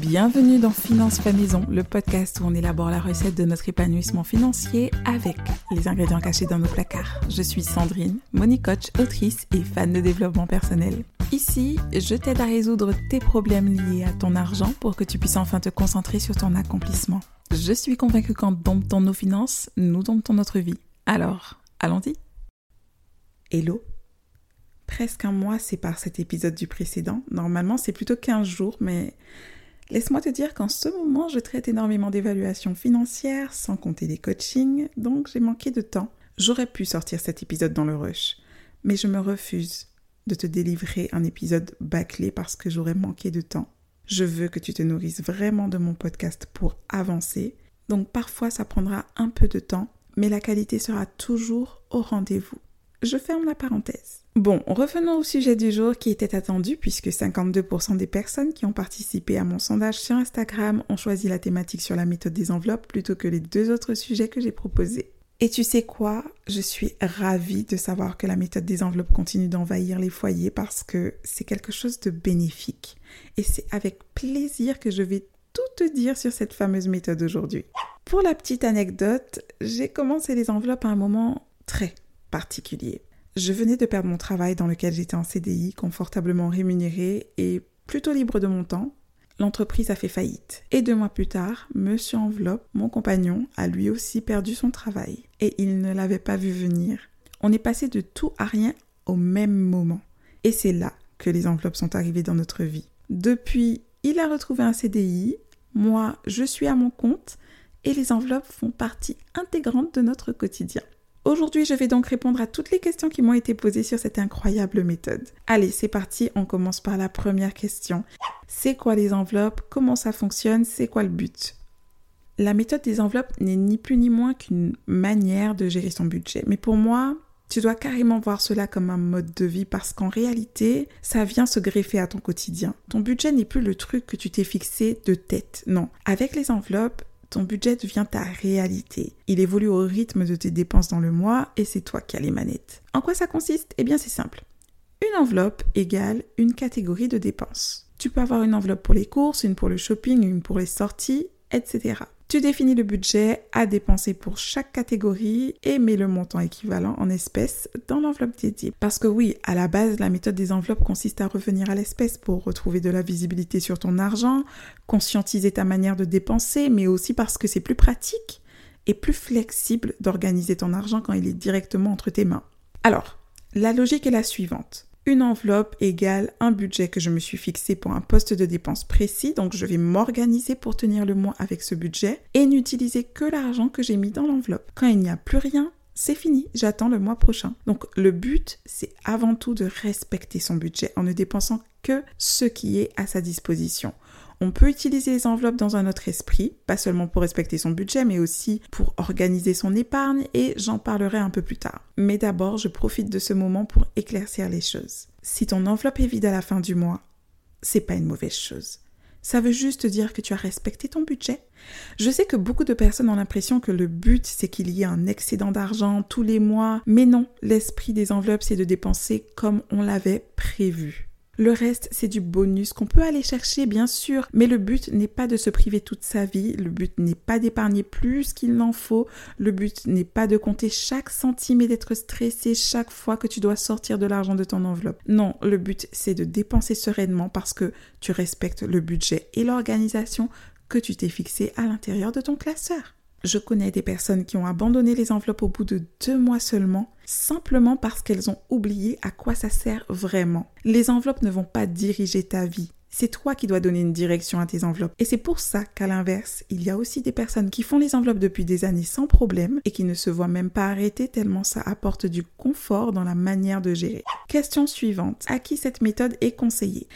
Bienvenue dans Finance Fait Maison, le podcast où on élabore la recette de notre épanouissement financier avec les ingrédients cachés dans nos placards. Je suis Sandrine, money coach, autrice et fan de développement personnel. Ici, je t'aide à résoudre tes problèmes liés à ton argent pour que tu puisses enfin te concentrer sur ton accomplissement. Je suis convaincue qu'en domptant nos finances, nous domptons notre vie. Alors, allons-y Hello Presque un mois sépare cet épisode du précédent. Normalement, c'est plutôt 15 jours, mais Laisse-moi te dire qu'en ce moment, je traite énormément d'évaluations financières, sans compter les coachings, donc j'ai manqué de temps. J'aurais pu sortir cet épisode dans le rush, mais je me refuse de te délivrer un épisode bâclé parce que j'aurais manqué de temps. Je veux que tu te nourrisses vraiment de mon podcast pour avancer, donc parfois ça prendra un peu de temps, mais la qualité sera toujours au rendez-vous. Je ferme la parenthèse. Bon, revenons au sujet du jour qui était attendu puisque 52% des personnes qui ont participé à mon sondage sur Instagram ont choisi la thématique sur la méthode des enveloppes plutôt que les deux autres sujets que j'ai proposés. Et tu sais quoi? Je suis ravie de savoir que la méthode des enveloppes continue d'envahir les foyers parce que c'est quelque chose de bénéfique. Et c'est avec plaisir que je vais tout te dire sur cette fameuse méthode aujourd'hui. Pour la petite anecdote, j'ai commencé les enveloppes à un moment très particulier. Je venais de perdre mon travail dans lequel j'étais en CDI, confortablement rémunéré et plutôt libre de mon temps. L'entreprise a fait faillite. Et deux mois plus tard, Monsieur Enveloppe, mon compagnon, a lui aussi perdu son travail. Et il ne l'avait pas vu venir. On est passé de tout à rien au même moment. Et c'est là que les enveloppes sont arrivées dans notre vie. Depuis, il a retrouvé un CDI, moi, je suis à mon compte, et les enveloppes font partie intégrante de notre quotidien. Aujourd'hui, je vais donc répondre à toutes les questions qui m'ont été posées sur cette incroyable méthode. Allez, c'est parti, on commence par la première question. C'est quoi les enveloppes? Comment ça fonctionne? C'est quoi le but? La méthode des enveloppes n'est ni plus ni moins qu'une manière de gérer son budget. Mais pour moi, tu dois carrément voir cela comme un mode de vie parce qu'en réalité, ça vient se greffer à ton quotidien. Ton budget n'est plus le truc que tu t'es fixé de tête. Non. Avec les enveloppes, ton budget devient ta réalité. Il évolue au rythme de tes dépenses dans le mois et c'est toi qui as les manettes. En quoi ça consiste? Eh bien c'est simple. Une enveloppe égale une catégorie de dépenses. Tu peux avoir une enveloppe pour les courses, une pour le shopping, une pour les sorties, etc. Tu définis le budget à dépenser pour chaque catégorie et mets le montant équivalent en espèces dans l'enveloppe dédiée. Parce que oui, à la base, la méthode des enveloppes consiste à revenir à l'espèce pour retrouver de la visibilité sur ton argent, conscientiser ta manière de dépenser, mais aussi parce que c'est plus pratique et plus flexible d'organiser ton argent quand il est directement entre tes mains. Alors, la logique est la suivante une enveloppe égale un budget que je me suis fixé pour un poste de dépense précis. Donc je vais m'organiser pour tenir le mois avec ce budget et n'utiliser que l'argent que j'ai mis dans l'enveloppe. Quand il n'y a plus rien, c'est fini, j'attends le mois prochain. Donc le but, c'est avant tout de respecter son budget en ne dépensant que ce qui est à sa disposition. On peut utiliser les enveloppes dans un autre esprit, pas seulement pour respecter son budget, mais aussi pour organiser son épargne et j'en parlerai un peu plus tard. Mais d'abord, je profite de ce moment pour éclaircir les choses. Si ton enveloppe est vide à la fin du mois, c'est pas une mauvaise chose. Ça veut juste dire que tu as respecté ton budget. Je sais que beaucoup de personnes ont l'impression que le but c'est qu'il y ait un excédent d'argent tous les mois, mais non, l'esprit des enveloppes c'est de dépenser comme on l'avait prévu. Le reste, c'est du bonus qu'on peut aller chercher, bien sûr, mais le but n'est pas de se priver toute sa vie, le but n'est pas d'épargner plus qu'il n'en faut, le but n'est pas de compter chaque centime et d'être stressé chaque fois que tu dois sortir de l'argent de ton enveloppe. Non, le but, c'est de dépenser sereinement parce que tu respectes le budget et l'organisation que tu t'es fixé à l'intérieur de ton classeur. Je connais des personnes qui ont abandonné les enveloppes au bout de deux mois seulement, simplement parce qu'elles ont oublié à quoi ça sert vraiment. Les enveloppes ne vont pas diriger ta vie. C'est toi qui dois donner une direction à tes enveloppes. Et c'est pour ça qu'à l'inverse, il y a aussi des personnes qui font les enveloppes depuis des années sans problème et qui ne se voient même pas arrêter tellement ça apporte du confort dans la manière de gérer. Question suivante. À qui cette méthode est conseillée?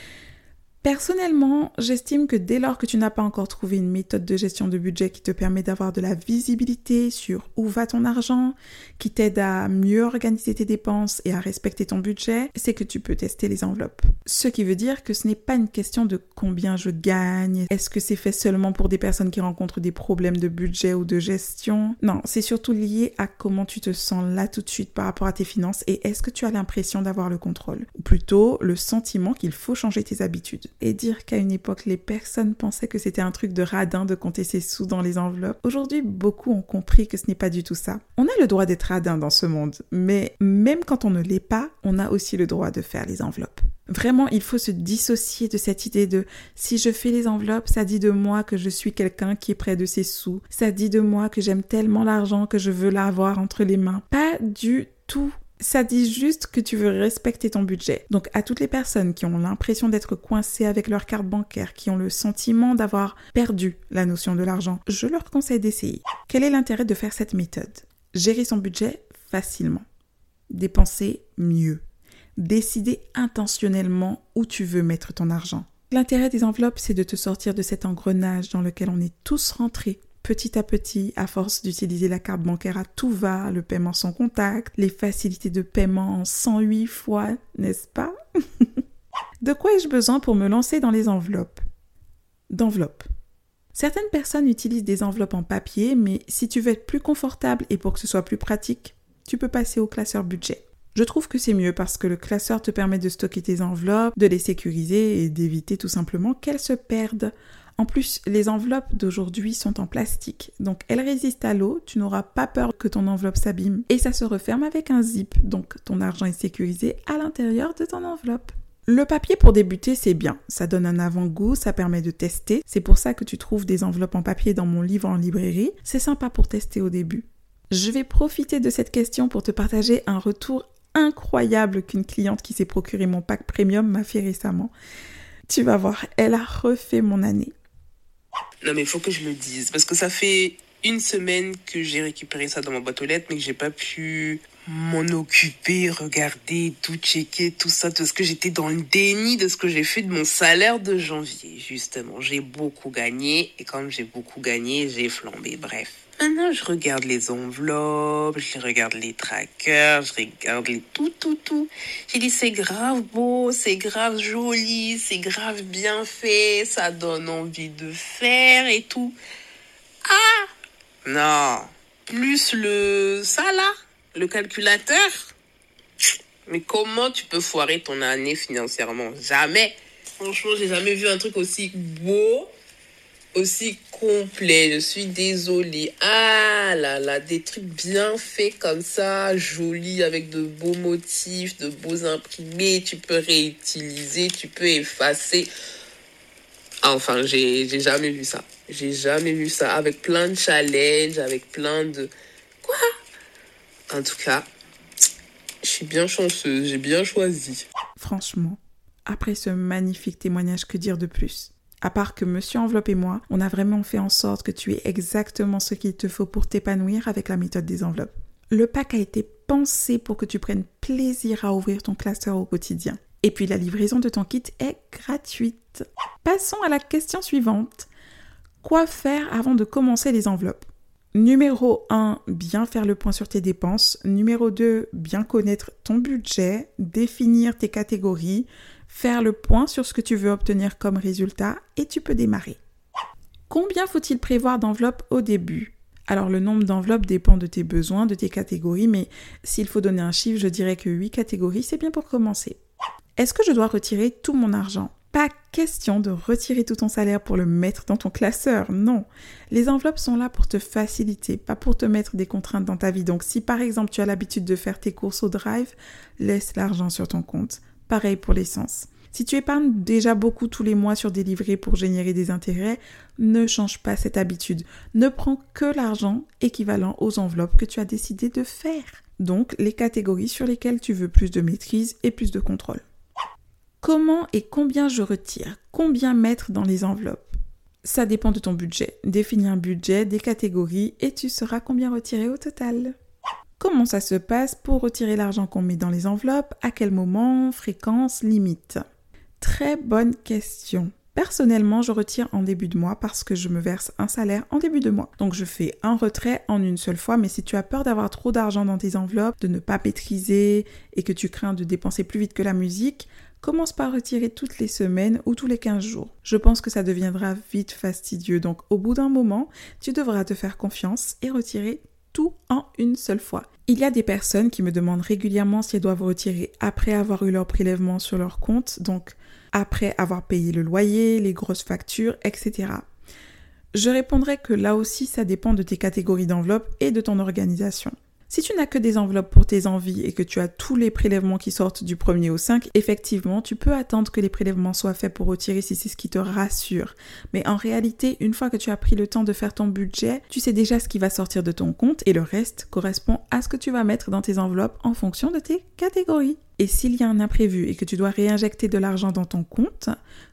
Personnellement, j'estime que dès lors que tu n'as pas encore trouvé une méthode de gestion de budget qui te permet d'avoir de la visibilité sur où va ton argent, qui t'aide à mieux organiser tes dépenses et à respecter ton budget, c'est que tu peux tester les enveloppes. Ce qui veut dire que ce n'est pas une question de combien je gagne, est-ce que c'est fait seulement pour des personnes qui rencontrent des problèmes de budget ou de gestion. Non, c'est surtout lié à comment tu te sens là tout de suite par rapport à tes finances et est-ce que tu as l'impression d'avoir le contrôle. Ou plutôt le sentiment qu'il faut changer tes habitudes. Et dire qu'à une époque, les personnes pensaient que c'était un truc de radin de compter ses sous dans les enveloppes. Aujourd'hui, beaucoup ont compris que ce n'est pas du tout ça. On a le droit d'être radin dans ce monde, mais même quand on ne l'est pas, on a aussi le droit de faire les enveloppes. Vraiment, il faut se dissocier de cette idée de si je fais les enveloppes, ça dit de moi que je suis quelqu'un qui est près de ses sous. Ça dit de moi que j'aime tellement l'argent que je veux l'avoir entre les mains. Pas du tout. Ça dit juste que tu veux respecter ton budget. Donc à toutes les personnes qui ont l'impression d'être coincées avec leur carte bancaire, qui ont le sentiment d'avoir perdu la notion de l'argent, je leur conseille d'essayer. Quel est l'intérêt de faire cette méthode? Gérer son budget facilement. Dépenser mieux décider intentionnellement où tu veux mettre ton argent. L'intérêt des enveloppes, c'est de te sortir de cet engrenage dans lequel on est tous rentrés petit à petit, à force d'utiliser la carte bancaire à tout va, le paiement sans contact, les facilités de paiement en 108 fois, n'est-ce pas? De quoi ai-je besoin pour me lancer dans les enveloppes? D'enveloppes. Certaines personnes utilisent des enveloppes en papier, mais si tu veux être plus confortable et pour que ce soit plus pratique, tu peux passer au classeur budget. Je trouve que c'est mieux parce que le classeur te permet de stocker tes enveloppes, de les sécuriser et d'éviter tout simplement qu'elles se perdent. En plus, les enveloppes d'aujourd'hui sont en plastique, donc elles résistent à l'eau, tu n'auras pas peur que ton enveloppe s'abîme et ça se referme avec un zip, donc ton argent est sécurisé à l'intérieur de ton enveloppe. Le papier pour débuter, c'est bien. Ça donne un avant-goût, ça permet de tester. C'est pour ça que tu trouves des enveloppes en papier dans mon livre en librairie. C'est sympa pour tester au début. Je vais profiter de cette question pour te partager un retour incroyable qu'une cliente qui s'est procuré mon pack premium m'a fait récemment. Tu vas voir, elle a refait mon année. Non mais il faut que je le dise parce que ça fait une semaine que j'ai récupéré ça dans ma boîte aux lettres mais que j'ai pas pu m'en occuper, regarder, tout checker, tout ça, parce que j'étais dans le déni de ce que j'ai fait de mon salaire de janvier, justement. J'ai beaucoup gagné, et comme j'ai beaucoup gagné, j'ai flambé, bref. Maintenant, je regarde les enveloppes, je regarde les trackers, je regarde les tout, tout, tout. J'ai dit, c'est grave beau, c'est grave joli, c'est grave bien fait, ça donne envie de faire et tout. Ah! Non. Plus le, ça là, le calculateur. Mais comment tu peux foirer ton année financièrement? Jamais. Franchement, j'ai jamais vu un truc aussi beau aussi complet. Je suis désolée. Ah là là, des trucs bien faits comme ça, jolis, avec de beaux motifs, de beaux imprimés. Tu peux réutiliser, tu peux effacer. Enfin, j'ai jamais vu ça. J'ai jamais vu ça. Avec plein de challenges, avec plein de... Quoi? En tout cas, je suis bien chanceuse. J'ai bien choisi. Franchement, après ce magnifique témoignage, que dire de plus? À part que Monsieur Enveloppe et moi, on a vraiment fait en sorte que tu aies exactement ce qu'il te faut pour t'épanouir avec la méthode des enveloppes. Le pack a été pensé pour que tu prennes plaisir à ouvrir ton classeur au quotidien. Et puis la livraison de ton kit est gratuite. Passons à la question suivante. Quoi faire avant de commencer les enveloppes? Numéro 1, bien faire le point sur tes dépenses. Numéro 2, bien connaître ton budget, définir tes catégories, faire le point sur ce que tu veux obtenir comme résultat et tu peux démarrer. Combien faut-il prévoir d'enveloppes au début? Alors le nombre d'enveloppes dépend de tes besoins, de tes catégories, mais s'il faut donner un chiffre, je dirais que 8 catégories, c'est bien pour commencer. Est-ce que je dois retirer tout mon argent? Pas question de retirer tout ton salaire pour le mettre dans ton classeur, non. Les enveloppes sont là pour te faciliter, pas pour te mettre des contraintes dans ta vie. Donc si par exemple tu as l'habitude de faire tes courses au drive, laisse l'argent sur ton compte. Pareil pour l'essence. Si tu épargnes déjà beaucoup tous les mois sur des livrets pour générer des intérêts, ne change pas cette habitude. Ne prends que l'argent équivalent aux enveloppes que tu as décidé de faire. Donc les catégories sur lesquelles tu veux plus de maîtrise et plus de contrôle. Comment et combien je retire? Combien mettre dans les enveloppes? Ça dépend de ton budget. Définis un budget, des catégories et tu sauras combien retirer au total. Comment ça se passe pour retirer l'argent qu'on met dans les enveloppes? À quel moment? Fréquence? Limite? Très bonne question. Personnellement, je retire en début de mois parce que je me verse un salaire en début de mois. Donc je fais un retrait en une seule fois, mais si tu as peur d'avoir trop d'argent dans tes enveloppes, de ne pas maîtriser et que tu crains de dépenser plus vite que la musique, commence par retirer toutes les semaines ou tous les 15 jours. Je pense que ça deviendra vite fastidieux, donc au bout d'un moment, tu devras te faire confiance et retirer tout en une seule fois. Il y a des personnes qui me demandent régulièrement si elles doivent retirer après avoir eu leur prélèvement sur leur compte. Donc, après avoir payé le loyer, les grosses factures, etc. Je répondrai que là aussi, ça dépend de tes catégories d'enveloppes et de ton organisation. Si tu n'as que des enveloppes pour tes envies et que tu as tous les prélèvements qui sortent du 1er au 5, effectivement, tu peux attendre que les prélèvements soient faits pour retirer si c'est ce qui te rassure. Mais en réalité, une fois que tu as pris le temps de faire ton budget, tu sais déjà ce qui va sortir de ton compte et le reste correspond à ce que tu vas mettre dans tes enveloppes en fonction de tes catégories. Et s'il y a un imprévu et que tu dois réinjecter de l'argent dans ton compte,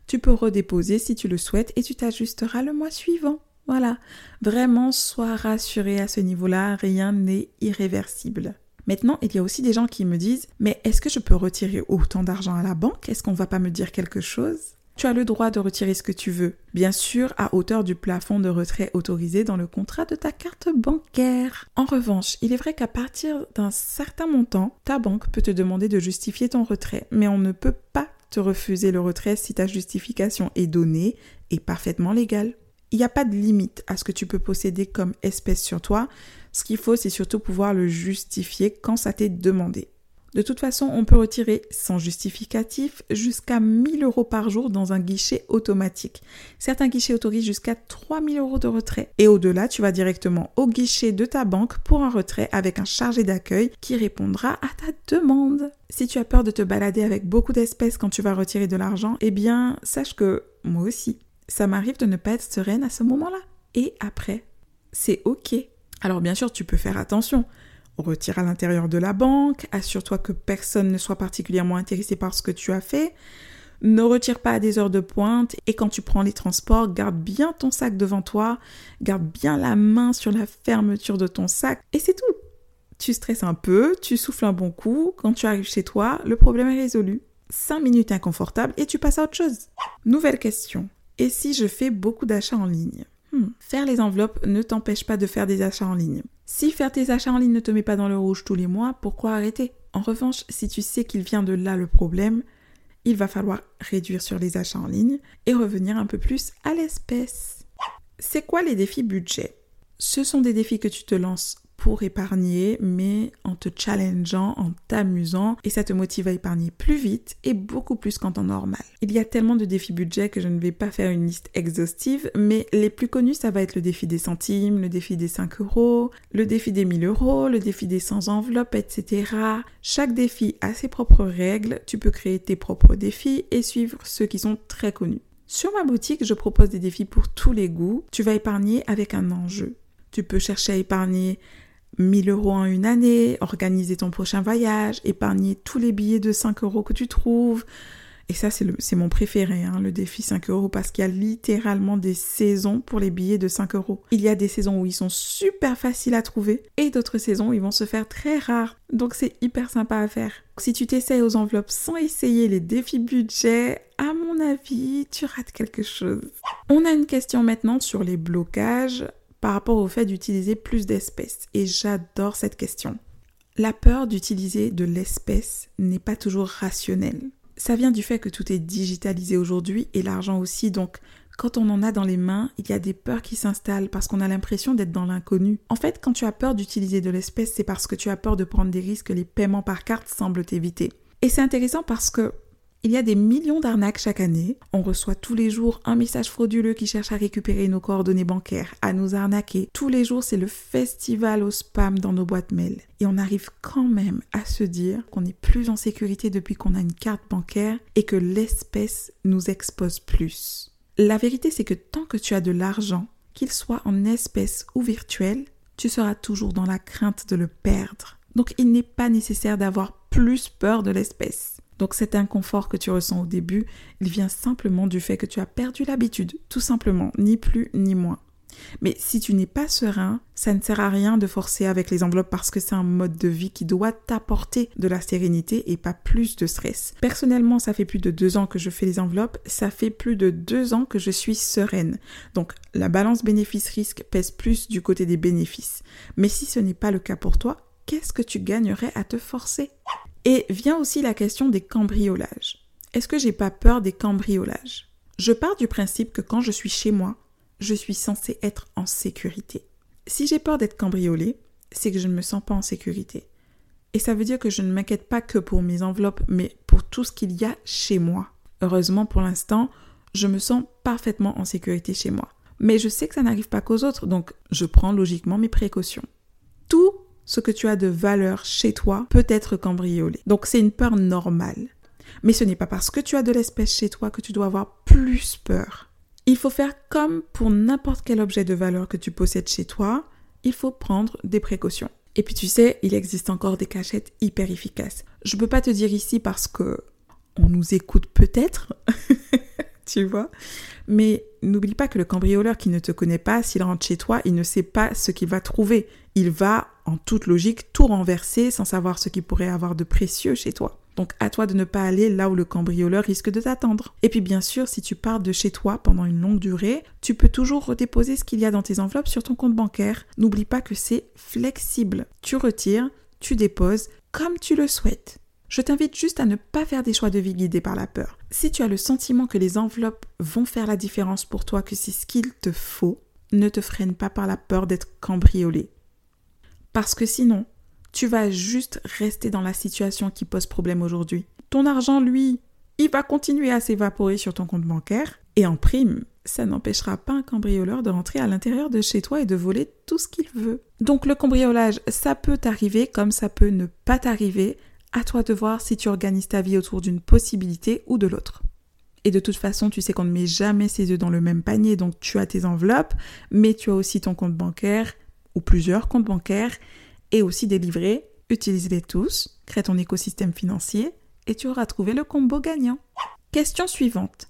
tu peux redéposer si tu le souhaites et tu t'ajusteras le mois suivant. Voilà, vraiment sois rassuré à ce niveau-là, rien n'est irréversible. Maintenant, il y a aussi des gens qui me disent Mais est-ce que je peux retirer autant d'argent à la banque? Est-ce qu'on va pas me dire quelque chose? Tu as le droit de retirer ce que tu veux, bien sûr à hauteur du plafond de retrait autorisé dans le contrat de ta carte bancaire. En revanche, il est vrai qu'à partir d'un certain montant, ta banque peut te demander de justifier ton retrait, mais on ne peut pas te refuser le retrait si ta justification est donnée et parfaitement légale il n'y a pas de limite à ce que tu peux posséder comme espèce sur toi. Ce qu'il faut, c'est surtout pouvoir le justifier quand ça t'est demandé. De toute façon, on peut retirer sans justificatif jusqu'à 1000 euros par jour dans un guichet automatique. Certains guichets autorisent jusqu'à 3000 euros de retrait. Et au-delà, tu vas directement au guichet de ta banque pour un retrait avec un chargé d'accueil qui répondra à ta demande. Si tu as peur de te balader avec beaucoup d'espèces quand tu vas retirer de l'argent, eh bien, sache que moi aussi ça m'arrive de ne pas être sereine à ce moment-là. Et après, c'est OK. Alors bien sûr, tu peux faire attention. Retire à l'intérieur de la banque, assure-toi que personne ne soit particulièrement intéressé par ce que tu as fait. Ne retire pas à des heures de pointe et quand tu prends les transports, garde bien ton sac devant toi, garde bien la main sur la fermeture de ton sac et c'est tout. Tu stresses un peu, tu souffles un bon coup, quand tu arrives chez toi, le problème est résolu. 5 minutes inconfortables et tu passes à autre chose. Nouvelle question. Et si je fais beaucoup d'achats en ligne hmm. Faire les enveloppes ne t'empêche pas de faire des achats en ligne. Si faire tes achats en ligne ne te met pas dans le rouge tous les mois, pourquoi arrêter? En revanche, si tu sais qu'il vient de là le problème, il va falloir réduire sur les achats en ligne et revenir un peu plus à l'espèce. C'est quoi les défis budget? Ce sont des défis que tu te lances pour épargner, mais en te challengeant, en t'amusant, et ça te motive à épargner plus vite et beaucoup plus qu'en temps normal. Il y a tellement de défis budget que je ne vais pas faire une liste exhaustive, mais les plus connus, ça va être le défi des centimes, le défi des 5 euros, le défi des 1000 euros, le défi des 100 enveloppes, etc. Chaque défi a ses propres règles, tu peux créer tes propres défis et suivre ceux qui sont très connus. Sur ma boutique, je propose des défis pour tous les goûts. Tu vas épargner avec un enjeu. Tu peux chercher à épargner 1000 euros en une année, organiser ton prochain voyage, épargner tous les billets de 5 euros que tu trouves. Et ça, c'est mon préféré, hein, le défi 5 euros, parce qu'il y a littéralement des saisons pour les billets de 5 euros. Il y a des saisons où ils sont super faciles à trouver et d'autres saisons où ils vont se faire très rares. Donc c'est hyper sympa à faire. Si tu t'essayes aux enveloppes sans essayer les défis budget, à mon avis, tu rates quelque chose. On a une question maintenant sur les blocages par rapport au fait d'utiliser plus d'espèces. Et j'adore cette question. La peur d'utiliser de l'espèce n'est pas toujours rationnelle. Ça vient du fait que tout est digitalisé aujourd'hui et l'argent aussi, donc quand on en a dans les mains, il y a des peurs qui s'installent parce qu'on a l'impression d'être dans l'inconnu. En fait, quand tu as peur d'utiliser de l'espèce, c'est parce que tu as peur de prendre des risques que les paiements par carte semblent t'éviter. Et c'est intéressant parce que il y a des millions d'arnaques chaque année. On reçoit tous les jours un message frauduleux qui cherche à récupérer nos coordonnées bancaires, à nous arnaquer. Tous les jours, c'est le festival au spam dans nos boîtes mail. Et on arrive quand même à se dire qu'on est plus en sécurité depuis qu'on a une carte bancaire et que l'espèce nous expose plus. La vérité, c'est que tant que tu as de l'argent, qu'il soit en espèce ou virtuel, tu seras toujours dans la crainte de le perdre. Donc il n'est pas nécessaire d'avoir plus peur de l'espèce. Donc cet inconfort que tu ressens au début, il vient simplement du fait que tu as perdu l'habitude, tout simplement, ni plus ni moins. Mais si tu n'es pas serein, ça ne sert à rien de forcer avec les enveloppes parce que c'est un mode de vie qui doit t'apporter de la sérénité et pas plus de stress. Personnellement, ça fait plus de deux ans que je fais les enveloppes, ça fait plus de deux ans que je suis sereine. Donc la balance bénéfice-risque pèse plus du côté des bénéfices. Mais si ce n'est pas le cas pour toi, qu'est-ce que tu gagnerais à te forcer? Et vient aussi la question des cambriolages. Est-ce que j'ai pas peur des cambriolages? Je pars du principe que quand je suis chez moi, je suis censée être en sécurité. Si j'ai peur d'être cambriolée, c'est que je ne me sens pas en sécurité. Et ça veut dire que je ne m'inquiète pas que pour mes enveloppes, mais pour tout ce qu'il y a chez moi. Heureusement pour l'instant, je me sens parfaitement en sécurité chez moi. Mais je sais que ça n'arrive pas qu'aux autres, donc je prends logiquement mes précautions. Tout ce que tu as de valeur chez toi peut être cambriolé. Donc c'est une peur normale. Mais ce n'est pas parce que tu as de l'espèce chez toi que tu dois avoir plus peur. Il faut faire comme pour n'importe quel objet de valeur que tu possèdes chez toi, il faut prendre des précautions. Et puis tu sais, il existe encore des cachettes hyper efficaces. Je ne peux pas te dire ici parce que on nous écoute peut-être, tu vois. Mais n'oublie pas que le cambrioleur qui ne te connaît pas, s'il rentre chez toi, il ne sait pas ce qu'il va trouver. Il va, en toute logique, tout renverser sans savoir ce qu'il pourrait avoir de précieux chez toi. Donc à toi de ne pas aller là où le cambrioleur risque de t'attendre. Et puis bien sûr, si tu pars de chez toi pendant une longue durée, tu peux toujours redéposer ce qu'il y a dans tes enveloppes sur ton compte bancaire. N'oublie pas que c'est flexible. Tu retires, tu déposes comme tu le souhaites. Je t'invite juste à ne pas faire des choix de vie guidés par la peur. Si tu as le sentiment que les enveloppes vont faire la différence pour toi, que c'est ce qu'il te faut, ne te freine pas par la peur d'être cambriolé. Parce que sinon, tu vas juste rester dans la situation qui pose problème aujourd'hui. Ton argent, lui, il va continuer à s'évaporer sur ton compte bancaire et en prime, ça n'empêchera pas un cambrioleur de rentrer à l'intérieur de chez toi et de voler tout ce qu'il veut. Donc le cambriolage, ça peut t'arriver comme ça peut ne pas t'arriver à toi de voir si tu organises ta vie autour d'une possibilité ou de l'autre. Et de toute façon, tu sais qu'on ne met jamais ses œufs dans le même panier, donc tu as tes enveloppes, mais tu as aussi ton compte bancaire ou plusieurs comptes bancaires et aussi des livrets. Utilise-les tous, crée ton écosystème financier et tu auras trouvé le combo gagnant. Question suivante.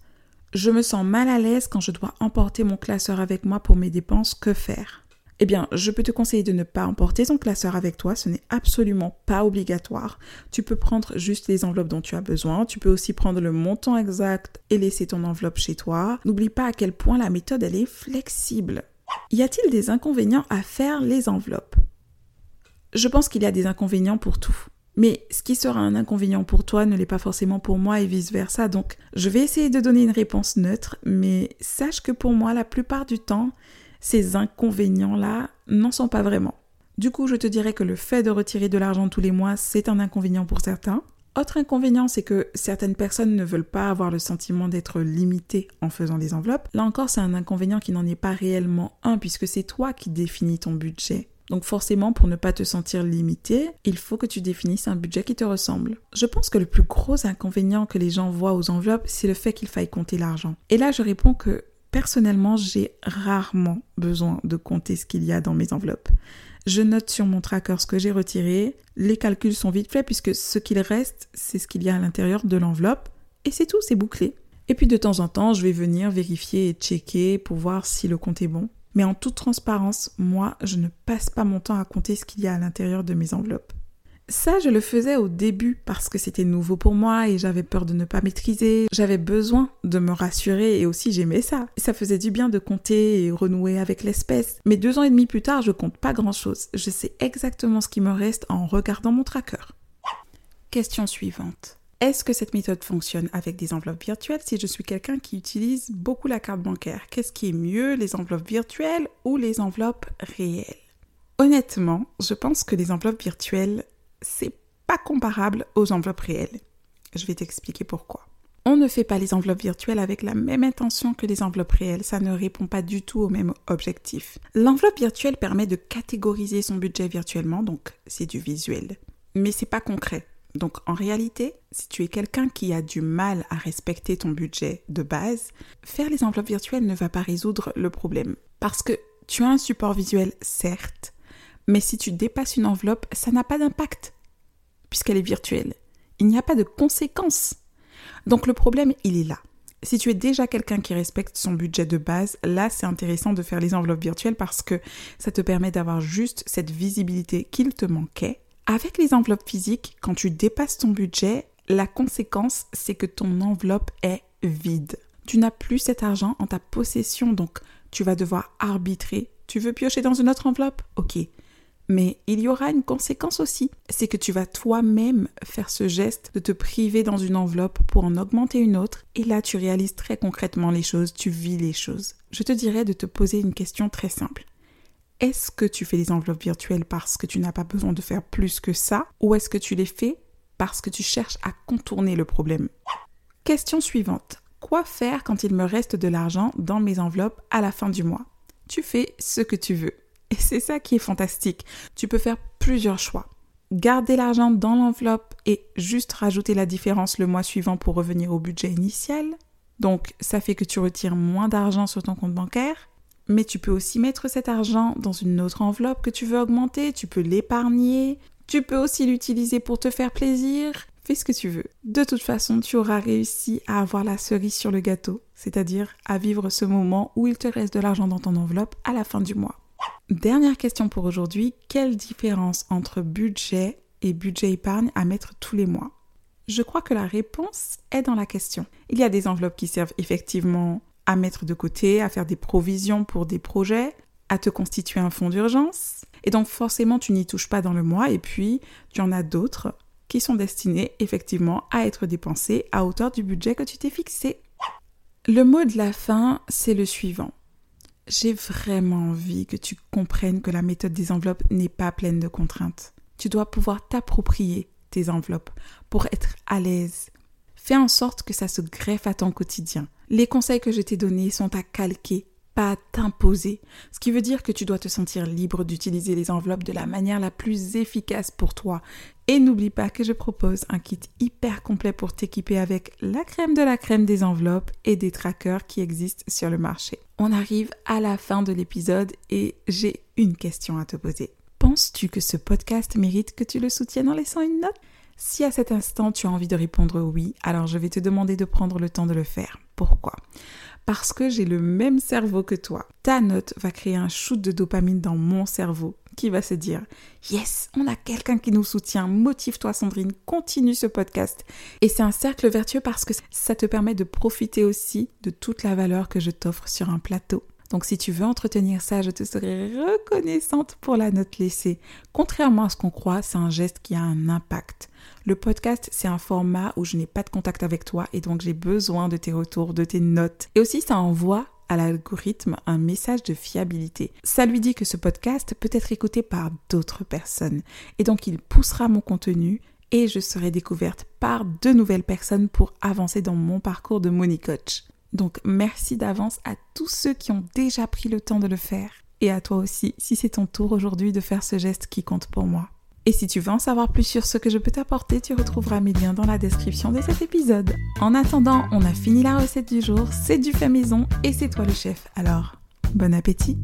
Je me sens mal à l'aise quand je dois emporter mon classeur avec moi pour mes dépenses, que faire? Eh bien, je peux te conseiller de ne pas emporter ton classeur avec toi, ce n'est absolument pas obligatoire. Tu peux prendre juste les enveloppes dont tu as besoin, tu peux aussi prendre le montant exact et laisser ton enveloppe chez toi. N'oublie pas à quel point la méthode elle est flexible. Y a-t-il des inconvénients à faire les enveloppes? Je pense qu'il y a des inconvénients pour tout. Mais ce qui sera un inconvénient pour toi ne l'est pas forcément pour moi et vice-versa. Donc je vais essayer de donner une réponse neutre, mais sache que pour moi, la plupart du temps, ces inconvénients-là n'en sont pas vraiment. Du coup, je te dirais que le fait de retirer de l'argent tous les mois, c'est un inconvénient pour certains. Autre inconvénient, c'est que certaines personnes ne veulent pas avoir le sentiment d'être limitées en faisant des enveloppes. Là encore, c'est un inconvénient qui n'en est pas réellement un, puisque c'est toi qui définis ton budget. Donc forcément, pour ne pas te sentir limité, il faut que tu définisses un budget qui te ressemble. Je pense que le plus gros inconvénient que les gens voient aux enveloppes, c'est le fait qu'il faille compter l'argent. Et là, je réponds que Personnellement, j'ai rarement besoin de compter ce qu'il y a dans mes enveloppes. Je note sur mon tracker ce que j'ai retiré, les calculs sont vite faits puisque ce qu'il reste, c'est ce qu'il y a à l'intérieur de l'enveloppe, et c'est tout, c'est bouclé. Et puis de temps en temps, je vais venir vérifier et checker pour voir si le compte est bon. Mais en toute transparence, moi, je ne passe pas mon temps à compter ce qu'il y a à l'intérieur de mes enveloppes. Ça, je le faisais au début parce que c'était nouveau pour moi et j'avais peur de ne pas maîtriser. J'avais besoin de me rassurer et aussi j'aimais ça. Ça faisait du bien de compter et renouer avec l'espèce. Mais deux ans et demi plus tard, je compte pas grand chose. Je sais exactement ce qui me reste en regardant mon tracker. Question suivante. Est-ce que cette méthode fonctionne avec des enveloppes virtuelles si je suis quelqu'un qui utilise beaucoup la carte bancaire? Qu'est-ce qui est mieux, les enveloppes virtuelles ou les enveloppes réelles? Honnêtement, je pense que les enveloppes virtuelles, c'est pas comparable aux enveloppes réelles. Je vais t'expliquer pourquoi. On ne fait pas les enveloppes virtuelles avec la même intention que les enveloppes réelles, ça ne répond pas du tout au même objectif. L'enveloppe virtuelle permet de catégoriser son budget virtuellement, donc c'est du visuel. Mais c'est pas concret. Donc en réalité, si tu es quelqu'un qui a du mal à respecter ton budget de base, faire les enveloppes virtuelles ne va pas résoudre le problème. Parce que tu as un support visuel, certes, mais si tu dépasses une enveloppe, ça n'a pas d'impact, puisqu'elle est virtuelle. Il n'y a pas de conséquences. Donc le problème, il est là. Si tu es déjà quelqu'un qui respecte son budget de base, là c'est intéressant de faire les enveloppes virtuelles parce que ça te permet d'avoir juste cette visibilité qu'il te manquait. Avec les enveloppes physiques, quand tu dépasses ton budget, la conséquence c'est que ton enveloppe est vide. Tu n'as plus cet argent en ta possession, donc tu vas devoir arbitrer. Tu veux piocher dans une autre enveloppe? Ok. Mais il y aura une conséquence aussi, c'est que tu vas toi-même faire ce geste de te priver dans une enveloppe pour en augmenter une autre, et là tu réalises très concrètement les choses, tu vis les choses. Je te dirais de te poser une question très simple. Est-ce que tu fais des enveloppes virtuelles parce que tu n'as pas besoin de faire plus que ça, ou est-ce que tu les fais parce que tu cherches à contourner le problème? Question suivante. Quoi faire quand il me reste de l'argent dans mes enveloppes à la fin du mois? Tu fais ce que tu veux. Et c'est ça qui est fantastique. Tu peux faire plusieurs choix. Garder l'argent dans l'enveloppe et juste rajouter la différence le mois suivant pour revenir au budget initial. Donc ça fait que tu retires moins d'argent sur ton compte bancaire. Mais tu peux aussi mettre cet argent dans une autre enveloppe que tu veux augmenter. Tu peux l'épargner. Tu peux aussi l'utiliser pour te faire plaisir. Fais ce que tu veux. De toute façon, tu auras réussi à avoir la cerise sur le gâteau, c'est-à-dire à vivre ce moment où il te reste de l'argent dans ton enveloppe à la fin du mois. Dernière question pour aujourd'hui, quelle différence entre budget et budget épargne à mettre tous les mois? Je crois que la réponse est dans la question. Il y a des enveloppes qui servent effectivement à mettre de côté, à faire des provisions pour des projets, à te constituer un fonds d'urgence. Et donc forcément, tu n'y touches pas dans le mois. Et puis, tu en as d'autres qui sont destinés effectivement à être dépensés à hauteur du budget que tu t'es fixé. Le mot de la fin, c'est le suivant. J'ai vraiment envie que tu comprennes que la méthode des enveloppes n'est pas pleine de contraintes. Tu dois pouvoir t'approprier tes enveloppes pour être à l'aise. Fais en sorte que ça se greffe à ton quotidien. Les conseils que je t'ai donnés sont à calquer pas t'imposer. Ce qui veut dire que tu dois te sentir libre d'utiliser les enveloppes de la manière la plus efficace pour toi. Et n'oublie pas que je propose un kit hyper complet pour t'équiper avec la crème de la crème des enveloppes et des trackers qui existent sur le marché. On arrive à la fin de l'épisode et j'ai une question à te poser. Penses-tu que ce podcast mérite que tu le soutiennes en laissant une note? Si à cet instant tu as envie de répondre oui, alors je vais te demander de prendre le temps de le faire. Pourquoi? Parce que j'ai le même cerveau que toi. Ta note va créer un shoot de dopamine dans mon cerveau qui va se dire Yes, on a quelqu'un qui nous soutient, motive-toi Sandrine, continue ce podcast. Et c'est un cercle vertueux parce que ça te permet de profiter aussi de toute la valeur que je t'offre sur un plateau. Donc si tu veux entretenir ça, je te serai reconnaissante pour la note laissée. Contrairement à ce qu'on croit, c'est un geste qui a un impact. Le podcast, c'est un format où je n'ai pas de contact avec toi et donc j'ai besoin de tes retours, de tes notes. Et aussi, ça envoie à l'algorithme un message de fiabilité. Ça lui dit que ce podcast peut être écouté par d'autres personnes. Et donc, il poussera mon contenu et je serai découverte par de nouvelles personnes pour avancer dans mon parcours de Money Coach. Donc, merci d'avance à tous ceux qui ont déjà pris le temps de le faire. Et à toi aussi, si c'est ton tour aujourd'hui de faire ce geste qui compte pour moi. Et si tu veux en savoir plus sur ce que je peux t'apporter, tu retrouveras mes liens dans la description de cet épisode. En attendant, on a fini la recette du jour, c'est du fait maison et c'est toi le chef. Alors, bon appétit